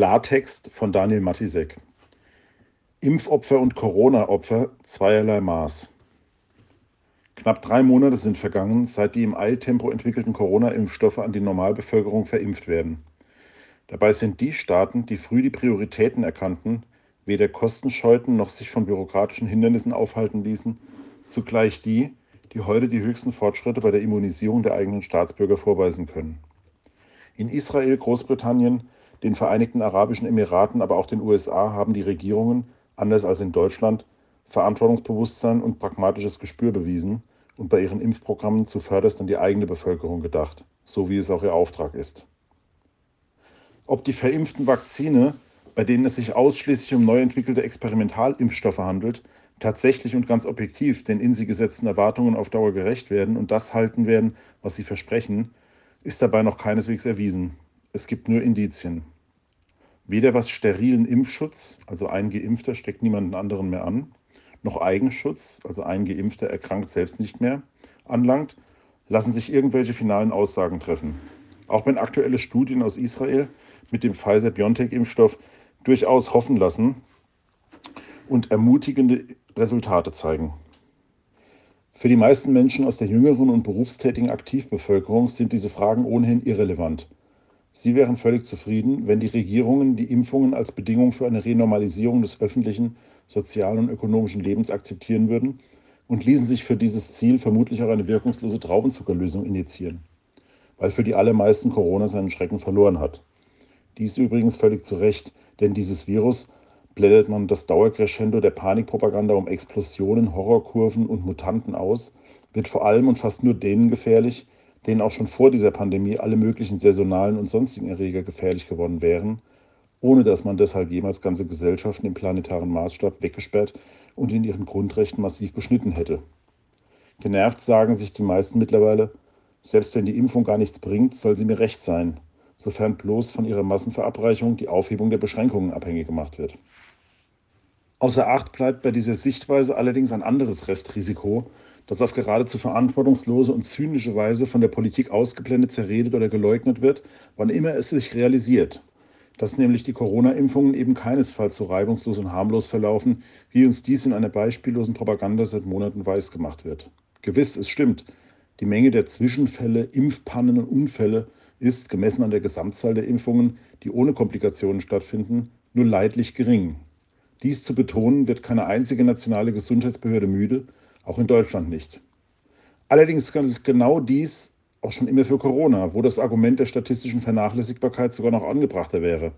Klartext von Daniel Matisek. Impfopfer und Corona-Opfer zweierlei Maß. Knapp drei Monate sind vergangen, seit die im Eiltempo entwickelten Corona-Impfstoffe an die Normalbevölkerung verimpft werden. Dabei sind die Staaten, die früh die Prioritäten erkannten, weder Kosten scheuten noch sich von bürokratischen Hindernissen aufhalten ließen, zugleich die, die heute die höchsten Fortschritte bei der Immunisierung der eigenen Staatsbürger vorweisen können. In Israel, Großbritannien, den Vereinigten Arabischen Emiraten, aber auch den USA haben die Regierungen, anders als in Deutschland, Verantwortungsbewusstsein und pragmatisches Gespür bewiesen und bei ihren Impfprogrammen zuvörderst an die eigene Bevölkerung gedacht, so wie es auch ihr Auftrag ist. Ob die verimpften Vakzine, bei denen es sich ausschließlich um neu entwickelte Experimentalimpfstoffe handelt, tatsächlich und ganz objektiv den in sie gesetzten Erwartungen auf Dauer gerecht werden und das halten werden, was sie versprechen, ist dabei noch keineswegs erwiesen. Es gibt nur Indizien. Weder was sterilen Impfschutz, also ein Geimpfter steckt niemanden anderen mehr an, noch Eigenschutz, also ein Geimpfter erkrankt selbst nicht mehr, anlangt, lassen sich irgendwelche finalen Aussagen treffen. Auch wenn aktuelle Studien aus Israel mit dem Pfizer-BioNTech-Impfstoff durchaus hoffen lassen und ermutigende Resultate zeigen. Für die meisten Menschen aus der jüngeren und berufstätigen Aktivbevölkerung sind diese Fragen ohnehin irrelevant. Sie wären völlig zufrieden, wenn die Regierungen die Impfungen als Bedingung für eine Renormalisierung des öffentlichen, sozialen und ökonomischen Lebens akzeptieren würden und ließen sich für dieses Ziel vermutlich auch eine wirkungslose Traubenzuckerlösung injizieren, weil für die allermeisten Corona seinen Schrecken verloren hat. Dies übrigens völlig zu Recht, denn dieses Virus blendet man das Dauercrescendo der Panikpropaganda um Explosionen, Horrorkurven und Mutanten aus, wird vor allem und fast nur denen gefährlich, denen auch schon vor dieser Pandemie alle möglichen saisonalen und sonstigen Erreger gefährlich geworden wären, ohne dass man deshalb jemals ganze Gesellschaften im planetaren Maßstab weggesperrt und in ihren Grundrechten massiv beschnitten hätte. Genervt sagen sich die meisten mittlerweile, selbst wenn die Impfung gar nichts bringt, soll sie mir recht sein, sofern bloß von ihrer Massenverabreichung die Aufhebung der Beschränkungen abhängig gemacht wird. Außer Acht bleibt bei dieser Sichtweise allerdings ein anderes Restrisiko, das auf geradezu verantwortungslose und zynische Weise von der Politik ausgeblendet, zerredet oder geleugnet wird, wann immer es sich realisiert. Dass nämlich die Corona-Impfungen eben keinesfalls so reibungslos und harmlos verlaufen, wie uns dies in einer beispiellosen Propaganda seit Monaten weisgemacht wird. Gewiss, es stimmt. Die Menge der Zwischenfälle, Impfpannen und Unfälle ist, gemessen an der Gesamtzahl der Impfungen, die ohne Komplikationen stattfinden, nur leidlich gering. Dies zu betonen, wird keine einzige nationale Gesundheitsbehörde müde, auch in Deutschland nicht. Allerdings gilt genau dies auch schon immer für Corona, wo das Argument der statistischen Vernachlässigbarkeit sogar noch angebrachter wäre.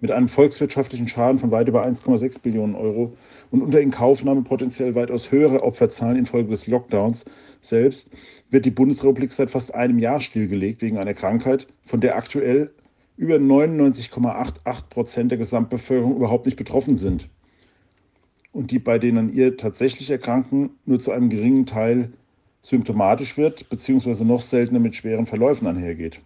Mit einem volkswirtschaftlichen Schaden von weit über 1,6 Billionen Euro und unter Inkaufnahme potenziell weitaus höhere Opferzahlen infolge des Lockdowns selbst wird die Bundesrepublik seit fast einem Jahr stillgelegt wegen einer Krankheit, von der aktuell über 99,88 Prozent der Gesamtbevölkerung überhaupt nicht betroffen sind und die bei den an ihr tatsächlich Erkrankten nur zu einem geringen Teil symptomatisch wird, beziehungsweise noch seltener mit schweren Verläufen einhergeht.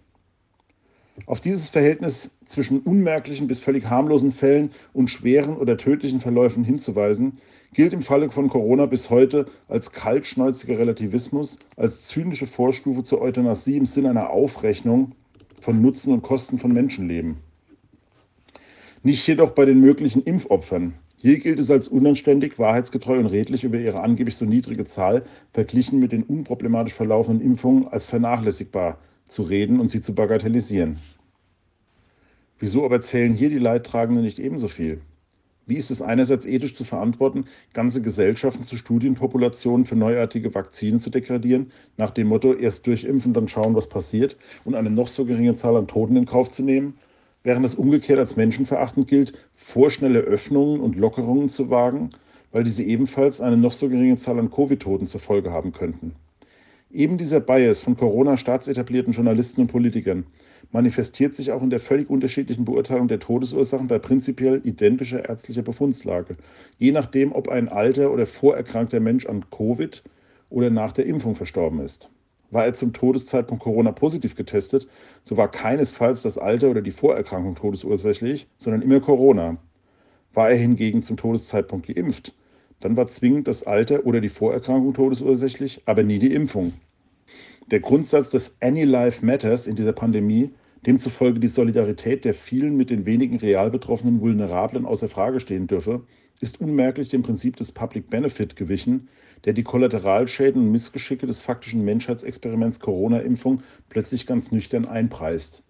Auf dieses Verhältnis zwischen unmerklichen bis völlig harmlosen Fällen und schweren oder tödlichen Verläufen hinzuweisen, gilt im Falle von Corona bis heute als kaltschnäuziger Relativismus, als zynische Vorstufe zur Euthanasie im Sinne einer Aufrechnung von Nutzen und Kosten von Menschenleben. Nicht jedoch bei den möglichen Impfopfern. Hier gilt es als unanständig, wahrheitsgetreu und redlich über ihre angeblich so niedrige Zahl verglichen mit den unproblematisch verlaufenden Impfungen als vernachlässigbar zu reden und sie zu bagatellisieren. Wieso aber zählen hier die Leidtragenden nicht ebenso viel? Wie ist es einerseits ethisch zu verantworten, ganze Gesellschaften zu Studienpopulationen für neuartige Vakzine zu degradieren, nach dem Motto erst durchimpfen, dann schauen, was passiert, und eine noch so geringe Zahl an Toten in Kauf zu nehmen, während es umgekehrt als menschenverachtend gilt, vorschnelle Öffnungen und Lockerungen zu wagen, weil diese ebenfalls eine noch so geringe Zahl an Covid-Toten zur Folge haben könnten. Eben dieser Bias von Corona-staatsetablierten Journalisten und Politikern manifestiert sich auch in der völlig unterschiedlichen Beurteilung der Todesursachen bei prinzipiell identischer ärztlicher Befundslage, je nachdem, ob ein alter oder vorerkrankter Mensch an Covid oder nach der Impfung verstorben ist. War er zum Todeszeitpunkt Corona positiv getestet, so war keinesfalls das Alter oder die Vorerkrankung todesursächlich, sondern immer Corona. War er hingegen zum Todeszeitpunkt geimpft, dann war zwingend das Alter oder die Vorerkrankung todesursächlich, aber nie die Impfung. Der Grundsatz des Any Life Matters in dieser Pandemie demzufolge die Solidarität der vielen mit den wenigen real betroffenen Vulnerablen außer Frage stehen dürfe, ist unmerklich dem Prinzip des Public Benefit gewichen, der die Kollateralschäden und Missgeschicke des faktischen Menschheitsexperiments Corona-Impfung plötzlich ganz nüchtern einpreist.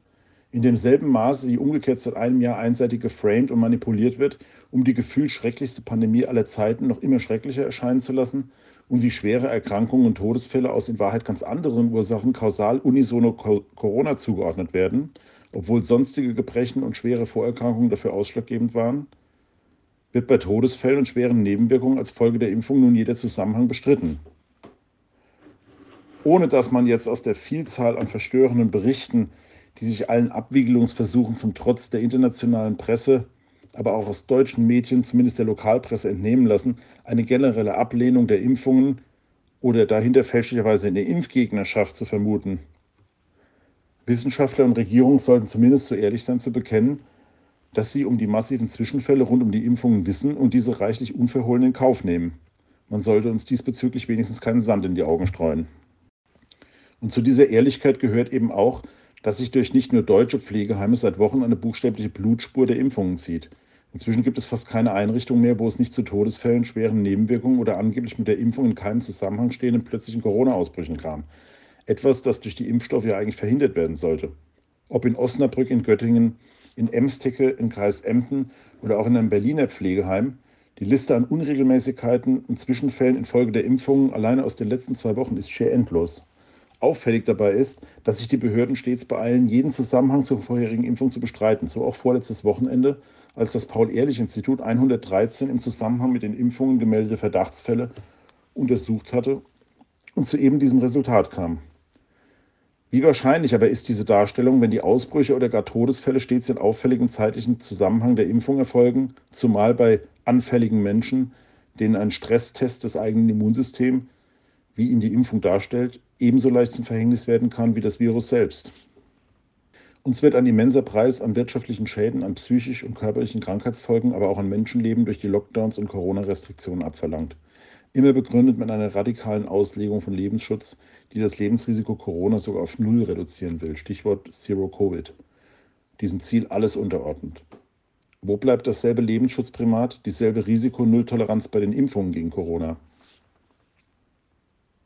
In demselben Maße, wie umgekehrt seit einem Jahr einseitig geframed und manipuliert wird, um die gefühlt schrecklichste Pandemie aller Zeiten noch immer schrecklicher erscheinen zu lassen und wie schwere Erkrankungen und Todesfälle aus in Wahrheit ganz anderen Ursachen kausal unisono Corona zugeordnet werden, obwohl sonstige Gebrechen und schwere Vorerkrankungen dafür ausschlaggebend waren, wird bei Todesfällen und schweren Nebenwirkungen als Folge der Impfung nun jeder Zusammenhang bestritten. Ohne dass man jetzt aus der Vielzahl an verstörenden Berichten, die sich allen Abwiegelungsversuchen zum Trotz der internationalen Presse, aber auch aus deutschen Medien, zumindest der Lokalpresse, entnehmen lassen, eine generelle Ablehnung der Impfungen oder dahinter fälschlicherweise eine Impfgegnerschaft zu vermuten. Wissenschaftler und Regierungen sollten zumindest so ehrlich sein zu bekennen, dass sie um die massiven Zwischenfälle rund um die Impfungen wissen und diese reichlich unverhohlen in Kauf nehmen. Man sollte uns diesbezüglich wenigstens keinen Sand in die Augen streuen. Und zu dieser Ehrlichkeit gehört eben auch, dass sich durch nicht nur deutsche Pflegeheime seit Wochen eine buchstäbliche Blutspur der Impfungen zieht. Inzwischen gibt es fast keine Einrichtung mehr, wo es nicht zu Todesfällen, schweren Nebenwirkungen oder angeblich mit der Impfung in keinem Zusammenhang stehenden plötzlichen Corona-Ausbrüchen kam. Etwas, das durch die Impfstoffe ja eigentlich verhindert werden sollte. Ob in Osnabrück, in Göttingen, in Emstecke, im Kreis Emden oder auch in einem Berliner Pflegeheim. Die Liste an Unregelmäßigkeiten und Zwischenfällen infolge der Impfungen alleine aus den letzten zwei Wochen ist schier endlos. Auffällig dabei ist, dass sich die Behörden stets beeilen, jeden Zusammenhang zur vorherigen Impfung zu bestreiten. So auch vorletztes Wochenende, als das Paul-Ehrlich-Institut 113 im Zusammenhang mit den Impfungen gemeldete Verdachtsfälle untersucht hatte und zu eben diesem Resultat kam. Wie wahrscheinlich aber ist diese Darstellung, wenn die Ausbrüche oder gar Todesfälle stets in auffälligem zeitlichen Zusammenhang der Impfung erfolgen, zumal bei anfälligen Menschen, denen ein Stresstest des eigenen Immunsystems, wie ihn die Impfung darstellt, ebenso leicht zum Verhängnis werden kann wie das Virus selbst? Uns wird ein immenser Preis an wirtschaftlichen Schäden, an psychisch und körperlichen Krankheitsfolgen, aber auch an Menschenleben durch die Lockdowns und Corona-Restriktionen abverlangt immer begründet mit einer radikalen Auslegung von Lebensschutz, die das Lebensrisiko Corona sogar auf Null reduzieren will. Stichwort Zero Covid. Diesem Ziel alles unterordnet. Wo bleibt dasselbe Lebensschutzprimat, dieselbe Risiko-Nulltoleranz bei den Impfungen gegen Corona?